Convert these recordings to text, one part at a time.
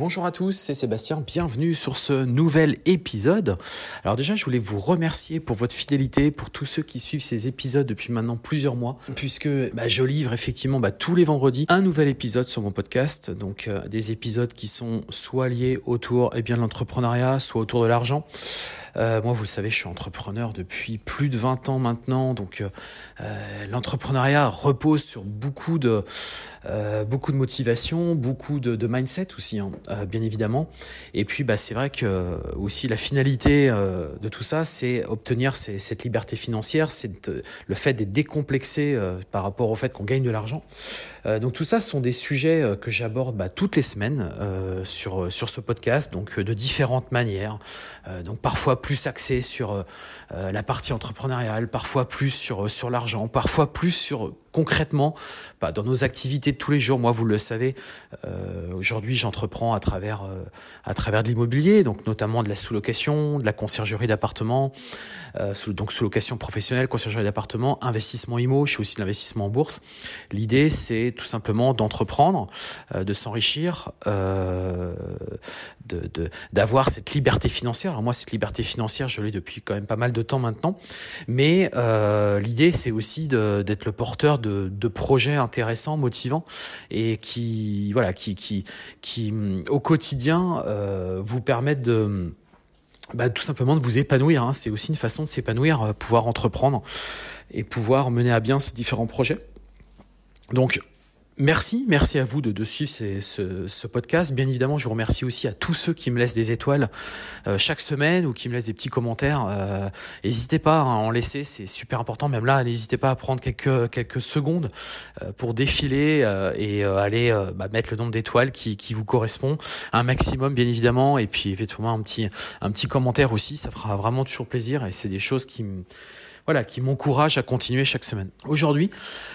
Bonjour à tous, c'est Sébastien, bienvenue sur ce nouvel épisode. Alors déjà, je voulais vous remercier pour votre fidélité, pour tous ceux qui suivent ces épisodes depuis maintenant plusieurs mois, puisque bah, je livre effectivement bah, tous les vendredis un nouvel épisode sur mon podcast, donc euh, des épisodes qui sont soit liés autour eh bien, de l'entrepreneuriat, soit autour de l'argent. Euh, moi, vous le savez, je suis entrepreneur depuis plus de 20 ans maintenant. Donc, euh, euh, l'entrepreneuriat repose sur beaucoup de, beaucoup de motivation, beaucoup de, mindset aussi, hein, bien évidemment. Et puis, bah, c'est vrai que aussi la finalité de tout ça, c'est obtenir cette liberté financière, c'est le fait d'être décomplexé par rapport au fait qu'on gagne de l'argent. Donc, tout ça sont des sujets que j'aborde bah, toutes les semaines sur, sur ce podcast, donc de différentes manières. donc, parfois plus axé sur euh, euh, la partie entrepreneuriale, parfois plus sur, euh, sur l'argent, parfois plus sur concrètement bah, dans nos activités de tous les jours. Moi, vous le savez, aujourd'hui, j'entreprends à travers, à travers de l'immobilier, donc notamment de la sous-location, de la conciergerie d'appartements, donc sous-location professionnelle, conciergerie d'appartements, investissement IMO, je suis aussi de l'investissement en bourse. L'idée, c'est tout simplement d'entreprendre, de s'enrichir, d'avoir de, cette liberté financière. Alors moi, cette liberté financière, je l'ai depuis quand même pas mal de temps maintenant. Mais euh, l'idée, c'est aussi d'être le porteur de, de, projets intéressants, motivants et qui, voilà, qui, qui, qui au quotidien euh, vous permettent de bah, tout simplement de vous épanouir. Hein. C'est aussi une façon de s'épanouir, euh, pouvoir entreprendre et pouvoir mener à bien ces différents projets. Donc, Merci, merci à vous de, suivre ce, podcast. Bien évidemment, je vous remercie aussi à tous ceux qui me laissent des étoiles euh, chaque semaine ou qui me laissent des petits commentaires. Euh, n'hésitez pas à en laisser, c'est super important. Même là, n'hésitez pas à prendre quelques quelques secondes euh, pour défiler et aller bah, mettre le nombre d'étoiles qui, qui vous correspond, un maximum bien évidemment, et puis éventuellement un petit un petit commentaire aussi. Ça fera vraiment toujours plaisir et c'est des choses qui me voilà, qui m'encourage à continuer chaque semaine. Aujourd'hui,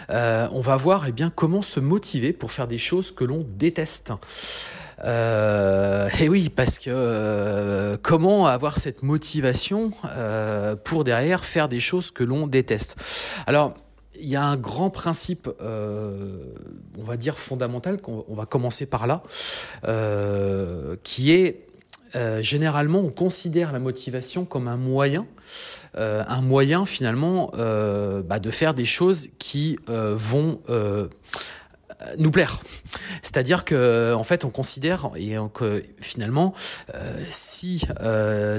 euh, on va voir eh bien, comment se motiver pour faire des choses que l'on déteste. Euh, et oui, parce que euh, comment avoir cette motivation pour derrière faire des choses que l'on déteste Alors, il y a un grand principe, on va dire fondamental, qu'on va commencer par là, qui est généralement on considère la motivation comme un moyen euh, un moyen finalement euh, bah, de faire des choses qui euh, vont nous plaire. C'est-à-dire que en fait on considère et que finalement si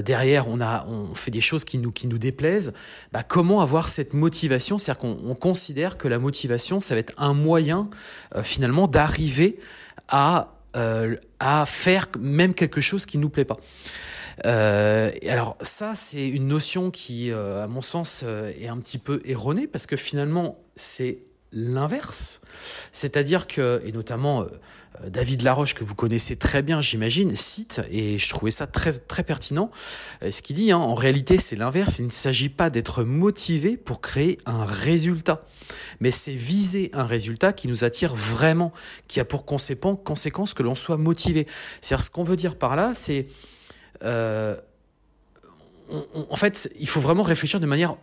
derrière on a on fait des choses qui nous qui nous déplaisent, bah, comment avoir cette motivation? C'est-à-dire qu'on considère que la motivation ça va être un moyen finalement d'arriver à à faire même quelque chose qui nous plaît pas. Euh, alors ça, c'est une notion qui, euh, à mon sens, euh, est un petit peu erronée parce que finalement, c'est l'inverse. C'est-à-dire que, et notamment David Laroche, que vous connaissez très bien, j'imagine, cite, et je trouvais ça très, très pertinent, ce qu'il dit, hein, en réalité, c'est l'inverse. Il ne s'agit pas d'être motivé pour créer un résultat, mais c'est viser un résultat qui nous attire vraiment, qui a pour conséquence que l'on soit motivé. C'est-à-dire, ce qu'on veut dire par là, c'est euh, en fait, il faut vraiment réfléchir de manière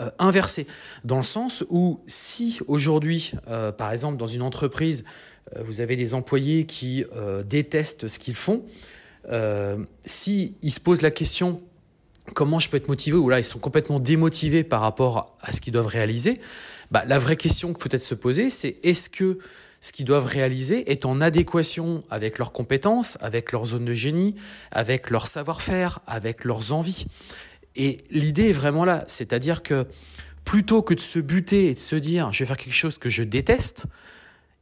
euh, inversée, dans le sens où si aujourd'hui, euh, par exemple, dans une entreprise, vous avez des employés qui détestent ce qu'ils font, si ils se posent la question comment je peux être motivé, ou là ils sont complètement démotivés par rapport à ce qu'ils doivent réaliser, bah, la vraie question qu'il faut peut-être se poser, c'est est-ce que ce qu'ils doivent réaliser est en adéquation avec leurs compétences, avec leur zone de génie, avec leur savoir-faire, avec leurs envies? Et l'idée est vraiment là, c'est-à-dire que plutôt que de se buter et de se dire je vais faire quelque chose que je déteste,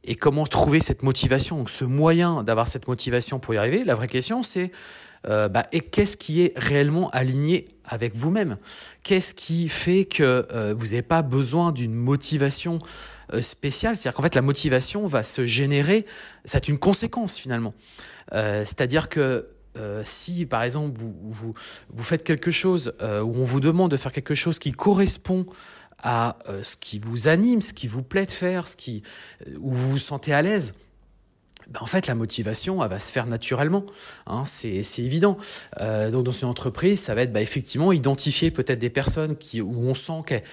et comment trouver cette motivation, ce moyen d'avoir cette motivation pour y arriver, la vraie question c'est euh, bah, et qu'est-ce qui est réellement aligné avec vous-même? Qu'est-ce qui fait que euh, vous n'avez pas besoin d'une motivation euh, spéciale? C'est-à-dire qu'en fait, la motivation va se générer, c'est une conséquence finalement. C'est-à-dire que si, par exemple, vous, vous, faites quelque chose où on vous demande de faire quelque chose qui correspond à ce qui vous anime, ce qui vous plaît de faire, ce qui, où vous vous sentez à l'aise, ben, en fait, la motivation, va se faire naturellement. Hein, c'est évident. Euh, donc, dans une entreprise, ça va être bah, effectivement identifier peut-être des personnes qui, où on sent qu'elles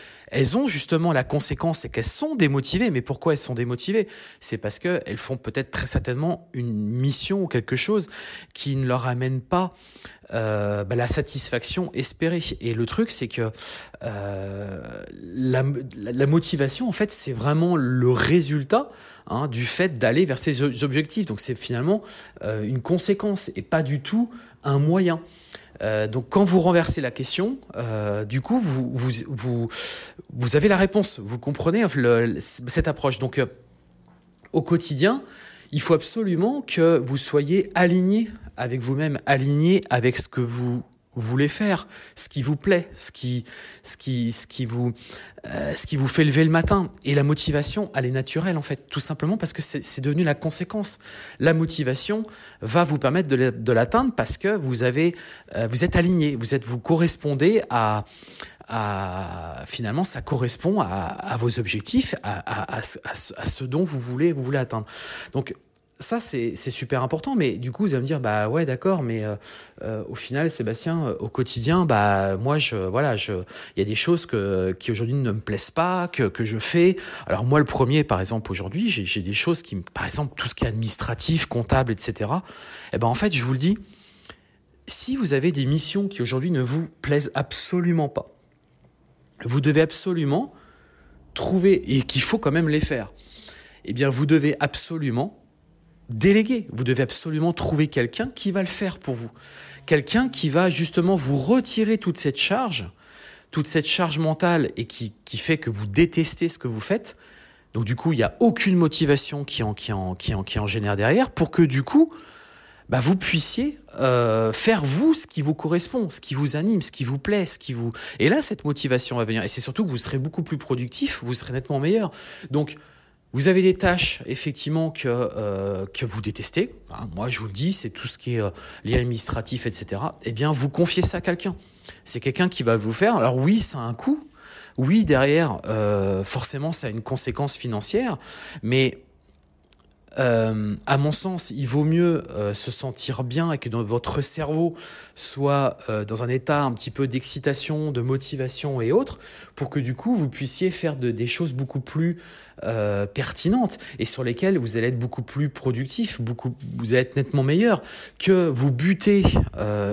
ont justement la conséquence et qu'elles sont démotivées. Mais pourquoi elles sont démotivées? C'est parce qu'elles font peut-être très certainement une mission ou quelque chose qui ne leur amène pas euh, bah, la satisfaction espérée. Et le truc, c'est que euh, la, motivation, en fait, c'est vraiment le résultat Hein, du fait d'aller vers ces objectifs. Donc c'est finalement euh, une conséquence et pas du tout un moyen. Donc quand vous renversez la question, du coup vous, vous, avez la réponse, vous comprenez cette approche. Donc au quotidien, il faut absolument que vous soyez aligné avec vous-même, aligné avec ce que vous voulez faire, ce qui vous plaît, ce qui, ce qui, ce qui vous, euh, ce qui vous fait lever le matin. Et la motivation, elle est naturelle en fait, tout simplement parce que c'est devenu la conséquence. La motivation va vous permettre de l'atteindre parce que vous avez, euh, vous êtes aligné, vous êtes, vous correspondez à, à finalement, ça correspond à, vos objectifs, à, ce dont vous voulez, vous voulez atteindre. Donc ça, c'est super important, mais du coup, vous allez me dire, bah ouais, d'accord, mais euh, euh, au final, Sébastien, euh, au quotidien, bah moi, je, voilà, il y a des choses que, qui aujourd'hui ne me plaisent pas, que, que je fais. Alors moi, le premier, par exemple, aujourd'hui, j'ai des choses qui, par exemple, tout ce qui est administratif, comptable, etc. Eh ben en fait, je vous le dis, si vous avez des missions qui aujourd'hui ne vous plaisent absolument pas, vous devez absolument trouver et qu'il faut quand même les faire. Eh bien, vous devez absolument déléguer. Vous devez absolument trouver quelqu'un qui va le faire pour vous. Quelqu'un qui va justement vous retirer toute cette charge, toute cette charge mentale et qui, qui fait que vous détestez ce que vous faites. Donc du coup, il n'y a aucune motivation qui en, qui, en, qui, en, qui en génère derrière pour que du coup, bah, vous puissiez euh, faire vous ce qui vous correspond, ce qui vous anime, ce qui vous plaît, ce qui vous... Et là, cette motivation va venir. Et c'est surtout que vous serez beaucoup plus productif, vous serez nettement meilleur. Donc, vous avez des tâches, effectivement, que, euh, que vous détestez. Hein, moi, je vous le dis, c'est tout ce qui est euh, lié à l'administratif, etc. Eh bien, vous confiez ça à quelqu'un. C'est quelqu'un qui va vous faire. Alors oui, ça a un coût. Oui, derrière, euh, forcément, ça a une conséquence financière. Mais euh, à mon sens, il vaut mieux euh, se sentir bien et que dans votre cerveau soit euh, dans un état un petit peu d'excitation, de motivation et autres, pour que du coup vous puissiez faire de, des choses beaucoup plus pertinentes et sur lesquelles vous allez être beaucoup plus productif, beaucoup, vous allez être nettement meilleur que vous buter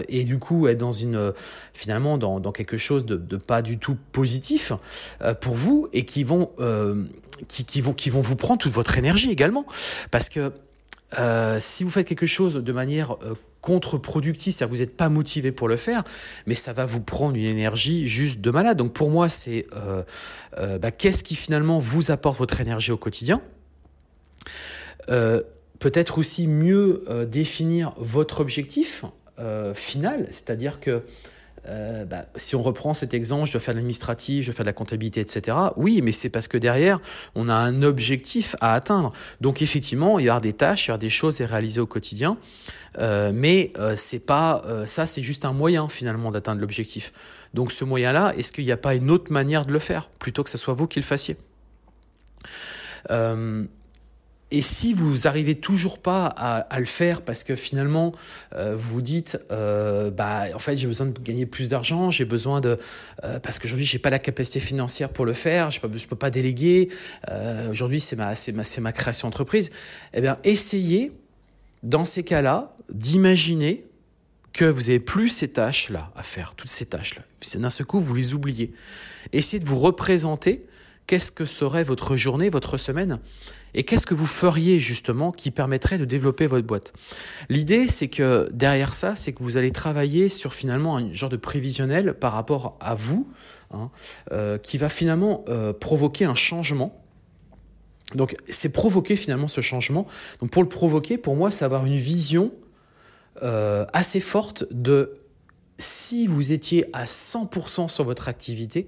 et du coup être dans une finalement dans, dans quelque chose de, de, pas du tout positif pour vous et qui vont qui, vont, qui vont vous prendre toute votre énergie également. Parce que euh, si vous faites quelque chose de manière euh, contre-productive, que vous n'êtes pas motivé pour le faire, mais ça va vous prendre une énergie juste de malade. Donc pour moi, c'est euh, bah, qu'est-ce qui finalement vous apporte votre énergie au quotidien? Peut-être aussi mieux définir votre objectif final, c'est-à-dire que euh, bah, si on reprend cet exemple, je dois faire l'administratif, je dois faire de la comptabilité, etc. Oui, mais c'est parce que derrière, on a un objectif à atteindre. Donc effectivement, il y aura des tâches, il y aura des choses à réaliser au quotidien, euh, mais euh, c'est pas ça, c'est juste un moyen finalement d'atteindre l'objectif. Donc ce moyen-là, est-ce qu'il n'y a pas une autre manière de le faire plutôt que ce soit vous qui le fassiez? Et si vous arrivez toujours pas à, le faire parce que finalement euh, vous dites euh, bah en fait j'ai besoin de gagner plus d'argent, j'ai besoin de euh, parce qu'aujourd'hui j'ai pas la capacité financière pour le faire, je peux peux pas déléguer. aujourd'hui c'est ma c'est ma création d'entreprise. Eh bien essayez dans ces cas-là d'imaginer que vous avez plus ces tâches-là à faire, toutes ces tâches-là. D'un seul coup, vous les oubliez. Essayez de vous représenter qu'est-ce que serait votre journée, votre semaine et qu'est-ce que vous feriez justement qui permettrait de développer votre boîte? L'idée, c'est que derrière ça, c'est que vous allez travailler sur finalement un genre de prévisionnel par rapport à vous, hein, euh, qui va finalement euh, provoquer un changement. Donc c'est provoquer finalement ce changement. Donc pour le provoquer, pour moi, c'est avoir une vision assez forte de si vous étiez à 100% sur votre activité,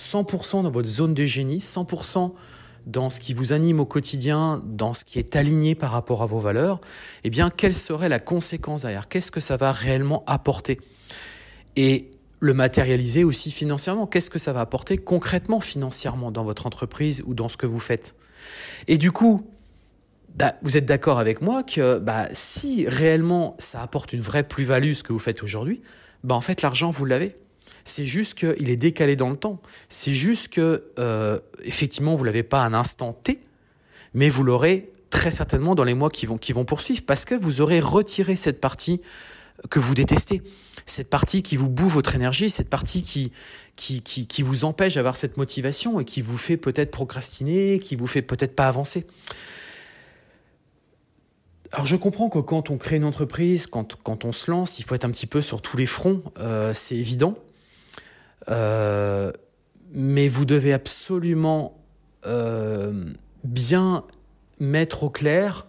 100% dans votre zone de génie, 100% dans ce qui vous anime au quotidien, dans ce qui est aligné par rapport à vos valeurs, eh bien, quelle serait la conséquence derrière? Qu'est-ce que ça va réellement apporter? Et le matérialiser aussi financièrement. Qu'est-ce que ça va apporter concrètement financièrement dans votre entreprise ou dans ce que vous faites? Et du coup, bah, vous êtes d'accord avec moi que bah, si réellement ça apporte une vraie plus-value ce que vous faites aujourd'hui, bah, en fait l'argent vous l'avez. C'est juste qu'il est décalé dans le temps. C'est juste que, euh, effectivement, vous ne l'avez pas à un instant T, mais vous l'aurez très certainement dans les mois qui vont, qui vont poursuivre, parce que vous aurez retiré cette partie que vous détestez, cette partie qui vous bouffe votre énergie, cette partie qui, qui, qui, qui vous empêche d'avoir cette motivation et qui vous fait peut-être procrastiner, qui vous fait peut-être pas avancer. Alors je comprends que quand on crée une entreprise, quand, quand on se lance, il faut être un petit peu sur tous les fronts, euh, c'est évident. Euh, mais vous devez absolument euh, bien mettre au clair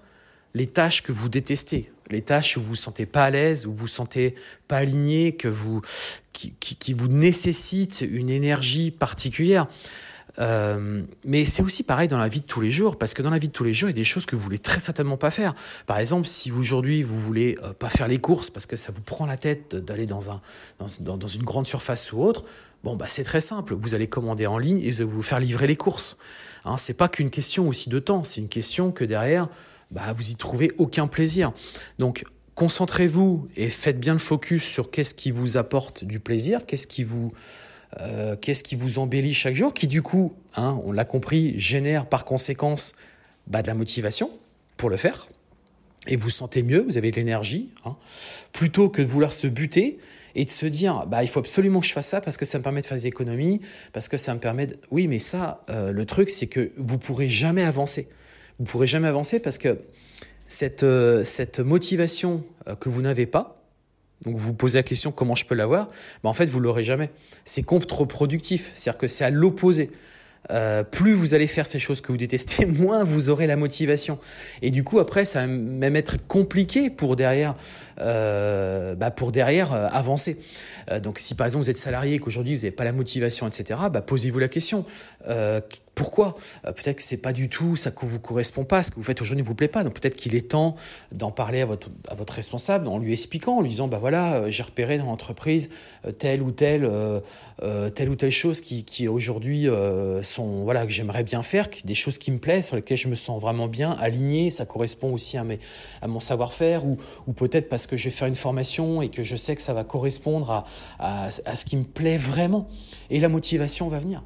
les tâches que vous détestez, les tâches où vous vous sentez pas à l'aise, où vous vous sentez pas aligné, que vous, qui, qui, qui vous nécessitent une énergie particulière. Euh, mais c'est aussi pareil dans la vie de tous les jours, parce que dans la vie de tous les jours, il y a des choses que vous voulez très certainement pas faire. Par exemple, si aujourd'hui vous voulez euh, pas faire les courses parce que ça vous prend la tête d'aller dans, un, dans, une grande surface ou autre, bon bah c'est très simple. Vous allez commander en ligne et vous faire livrer les courses. Hein, c'est pas qu'une question aussi de temps, c'est une question que derrière, bah vous y trouvez aucun plaisir. Donc concentrez-vous et faites bien le focus sur qu'est-ce qui vous apporte du plaisir, qu'est-ce qui vous euh, qu'est-ce qui vous embellit chaque jour, qui du coup, hein, on l'a compris, génère par conséquence bah, de la motivation pour le faire. Et vous sentez mieux, vous avez de l'énergie, hein, plutôt que de vouloir se buter et de se dire bah il faut absolument que je fasse ça parce que ça me permet de faire des économies, parce que ça me permet de... Oui, mais ça, euh, le truc, c'est que vous pourrez jamais avancer. Vous pourrez jamais avancer parce que cette, euh, cette motivation que vous n'avez pas, donc vous vous posez la question comment je peux l'avoir? Ben En fait, vous l'aurez jamais. C'est contre-productif, c'est-à-dire que c'est à l'opposé. Euh, plus vous allez faire ces choses que vous détestez, moins vous aurez la motivation. Et du coup, après, ça va même être compliqué pour derrière, euh, bah pour derrière euh, avancer. Donc, si par exemple vous êtes salarié et qu'aujourd'hui vous n'avez pas la motivation, etc., bah, posez-vous la question. Pourquoi? Euh, Peut-être que c'est pas du tout ça que vous correspond pas, ce que vous faites aujourd'hui ne vous plaît pas. Donc peut-être qu'il est temps d'en parler à votre, responsable en lui expliquant, en lui disant bah voilà, euh, j'ai repéré dans l'entreprise euh, telle ou telle telle ou telle chose qui, aujourd'hui sont voilà que j'aimerais bien faire, des choses qui me plaisent, sur lesquelles je me sens vraiment bien aligné, ça correspond aussi à mes à mon savoir-faire ou, peut-être parce que je vais faire une formation et que je sais que ça va correspondre à, à ce qui me plaît vraiment et la motivation va venir.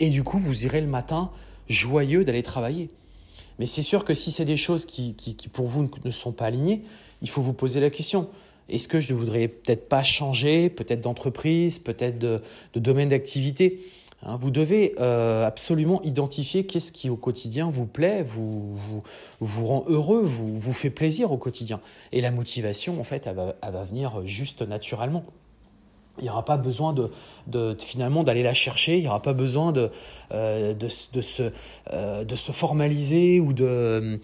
Et du coup, vous irez le matin joyeux d'aller travailler. Mais c'est sûr que si c'est des choses qui, qui, qui, pour vous ne sont pas alignées, il faut vous poser la question. Est-ce que je ne voudrais peut-être pas changer, peut-être d'entreprise, peut-être de, domaine d'activité? Hein, Vous devez euh, absolument identifier qu'est-ce qui au quotidien vous plaît, vous, vous, vous rend heureux, vous, vous fait plaisir au quotidien. Et la motivation, en fait, elle va venir juste naturellement. Il n'y aura pas besoin de, finalement d'aller la chercher, il n'y aura pas besoin de, euh, se, euh, de se formaliser ou de,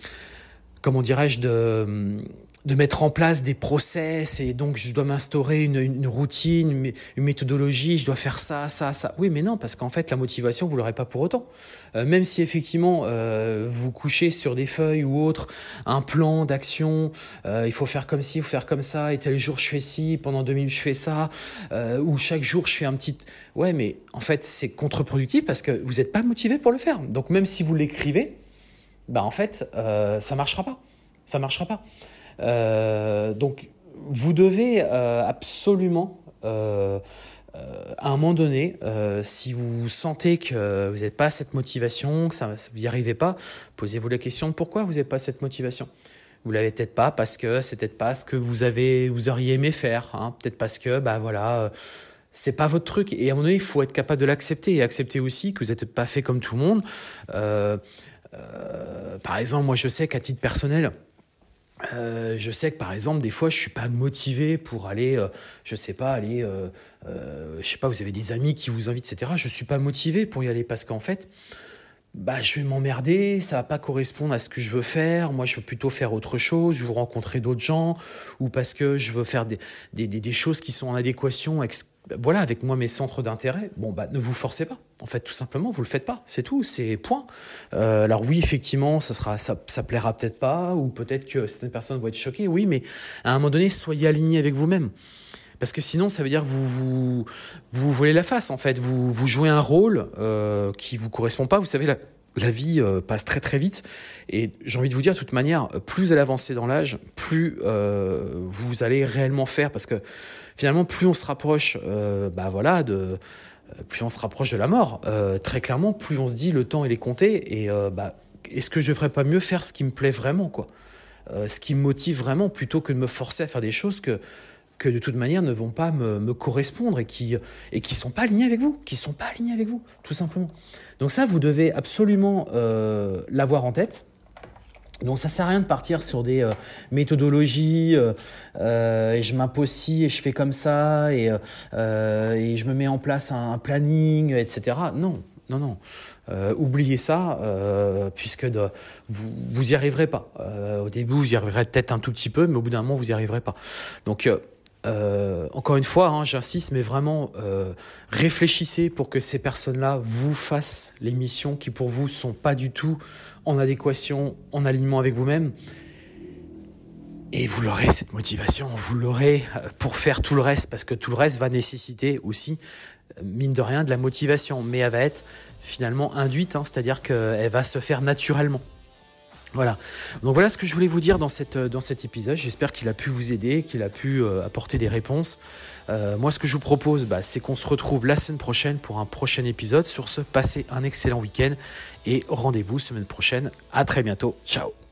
comment dirais-je, de, de mettre en place des process et donc je dois m'instaurer une, une, routine, une méthodologie, je dois faire ça, ça, ça. Oui, mais non, parce qu'en fait, la motivation, vous l'aurez pas pour autant. Euh, même si effectivement, euh, vous couchez sur des feuilles ou autre un plan d'action, euh, il faut faire comme ci, il faut faire comme ça, et tel jour je fais ci, pendant deux minutes je fais ça, ou chaque jour je fais un petit... Ouais, mais en fait, c'est contre-productif parce que vous n'êtes pas motivé pour le faire. Donc même si vous l'écrivez, bah en fait, ça marchera pas. Ça marchera pas. Euh, donc, vous devez euh, absolument, euh, à un moment donné, si vous sentez que vous n'êtes pas cette motivation, que ça, vous n'y arrivez pas, posez-vous la question de pourquoi vous n'avez pas cette motivation? Vous l'avez peut-être pas parce que c'est peut-être pas ce que vous avez, vous auriez aimé faire. Hein. Peut-être parce que, bah voilà, c'est pas votre truc. Et à un moment donné, il faut être capable de l'accepter et accepter aussi que vous n'êtes pas fait comme tout le monde. Par exemple, moi, je sais qu'à titre personnel, euh, je sais que par exemple, des fois, je suis pas motivé pour aller, euh, je sais pas, aller, euh, je sais pas, vous avez des amis qui vous invitent, etc. Je suis pas motivé pour y aller parce qu'en fait, bah, je vais m'emmerder, ça va pas correspondre à ce que je veux faire. Moi, je veux plutôt faire autre chose, je veux rencontrer d'autres gens, ou parce que je veux faire des, des, des, choses qui sont en adéquation avec, voilà, avec moi, mes centres d'intérêt. Bon, bah, ne vous forcez pas. En fait, tout simplement, vous le faites pas. C'est tout, c'est point. Euh, alors oui, effectivement, ça sera, ça, plaira peut-être pas, ou peut-être que certaines personnes vont être choquées. Oui, mais à un moment donné, soyez aligné avec vous-même. Parce que sinon, ça veut dire que vous vous, vous volez la face, en fait. Vous, vous jouez un rôle euh, qui vous correspond pas. Vous savez, la, la vie euh, passe très très vite. Et j'ai envie de vous dire, de toute manière, plus elle avance dans l'âge, plus euh, vous allez réellement faire. Parce que finalement, plus on se rapproche, euh, bah voilà, de plus on se rapproche de la mort. Très clairement, plus on se dit le temps il est compté. Et bah, est-ce que je ne devrais pas mieux faire ce qui me plaît vraiment, quoi? Ce qui me motive vraiment, plutôt que de me forcer à faire des choses que que de toute manière ne vont pas me, me correspondre et qui et qui sont pas alignés avec vous, qui sont pas alignés avec vous, tout simplement. Donc ça, vous devez absolument euh, l'avoir en tête. Donc ça sert à rien de partir sur des euh, méthodologies euh, et je m'impose et je fais comme ça et, et je me mets en place un, planning, etc. Non, non, non. Oubliez ça, puisque vous vous y arriverez pas. Au début, vous y arriverez peut-être un tout petit peu, mais au bout d'un moment, vous y arriverez pas. Donc euh, encore une fois, hein, j'insiste, mais vraiment euh, réfléchissez pour que ces personnes-là vous fassent les missions qui pour vous sont pas du tout en adéquation, en alignement avec vous-même. Et vous l'aurez cette motivation, vous l'aurez euh, pour faire tout le reste, parce que tout le reste va nécessiter aussi, mine de rien, de la motivation, mais elle va être finalement induite, hein, c'est-à-dire qu'elle va se faire naturellement. Voilà. Donc voilà ce que je voulais vous dire dans, cette, dans cet épisode. J'espère qu'il a pu vous aider, qu'il a pu euh, apporter des réponses. Euh, moi, ce que je vous propose, bah, c'est qu'on se retrouve la semaine prochaine pour un prochain épisode. Sur ce, passez un excellent week-end et rendez-vous semaine prochaine. À très bientôt. Ciao